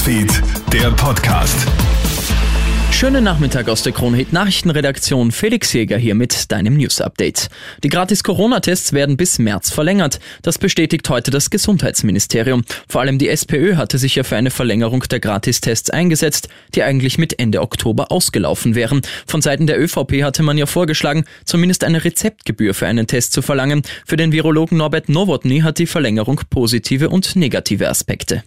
Newsfeed, der Podcast. Schönen Nachmittag aus der Kronhit Nachrichtenredaktion. Felix Jäger hier mit deinem News Update. Die gratis Corona-Tests werden bis März verlängert. Das bestätigt heute das Gesundheitsministerium. Vor allem die SPÖ hatte sich ja für eine Verlängerung der Gratistests eingesetzt, die eigentlich mit Ende Oktober ausgelaufen wären. Von Seiten der ÖVP hatte man ja vorgeschlagen, zumindest eine Rezeptgebühr für einen Test zu verlangen. Für den Virologen Norbert Nowotny hat die Verlängerung positive und negative Aspekte.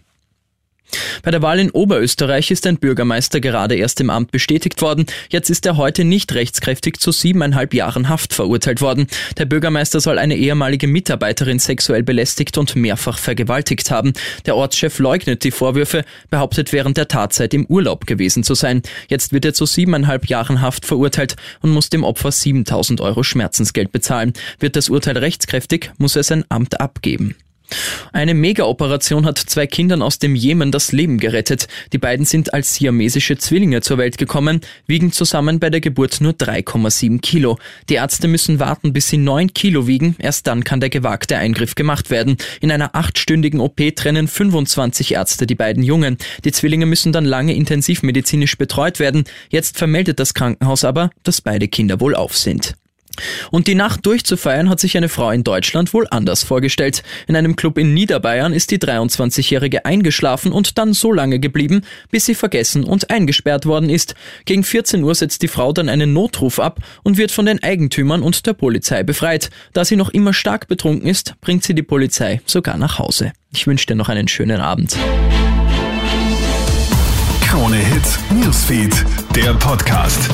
Bei der Wahl in Oberösterreich ist ein Bürgermeister gerade erst im Amt bestätigt worden. Jetzt ist er heute nicht rechtskräftig zu siebeneinhalb Jahren Haft verurteilt worden. Der Bürgermeister soll eine ehemalige Mitarbeiterin sexuell belästigt und mehrfach vergewaltigt haben. Der Ortschef leugnet die Vorwürfe, behauptet während der Tatzeit im Urlaub gewesen zu sein. Jetzt wird er zu siebeneinhalb Jahren Haft verurteilt und muss dem Opfer 7000 Euro Schmerzensgeld bezahlen. Wird das Urteil rechtskräftig, muss er sein Amt abgeben. Eine Mega-Operation hat zwei Kindern aus dem Jemen das Leben gerettet. Die beiden sind als siamesische Zwillinge zur Welt gekommen, wiegen zusammen bei der Geburt nur 3,7 Kilo. Die Ärzte müssen warten, bis sie 9 Kilo wiegen. Erst dann kann der gewagte Eingriff gemacht werden. In einer achtstündigen OP trennen 25 Ärzte die beiden Jungen. Die Zwillinge müssen dann lange intensivmedizinisch betreut werden. Jetzt vermeldet das Krankenhaus aber, dass beide Kinder wohl auf sind. Und die Nacht durchzufeiern hat sich eine Frau in Deutschland wohl anders vorgestellt. In einem Club in Niederbayern ist die 23-Jährige eingeschlafen und dann so lange geblieben, bis sie vergessen und eingesperrt worden ist. Gegen 14 Uhr setzt die Frau dann einen Notruf ab und wird von den Eigentümern und der Polizei befreit. Da sie noch immer stark betrunken ist, bringt sie die Polizei sogar nach Hause. Ich wünsche dir noch einen schönen Abend. Krone Hits, Newsfeed, der Podcast.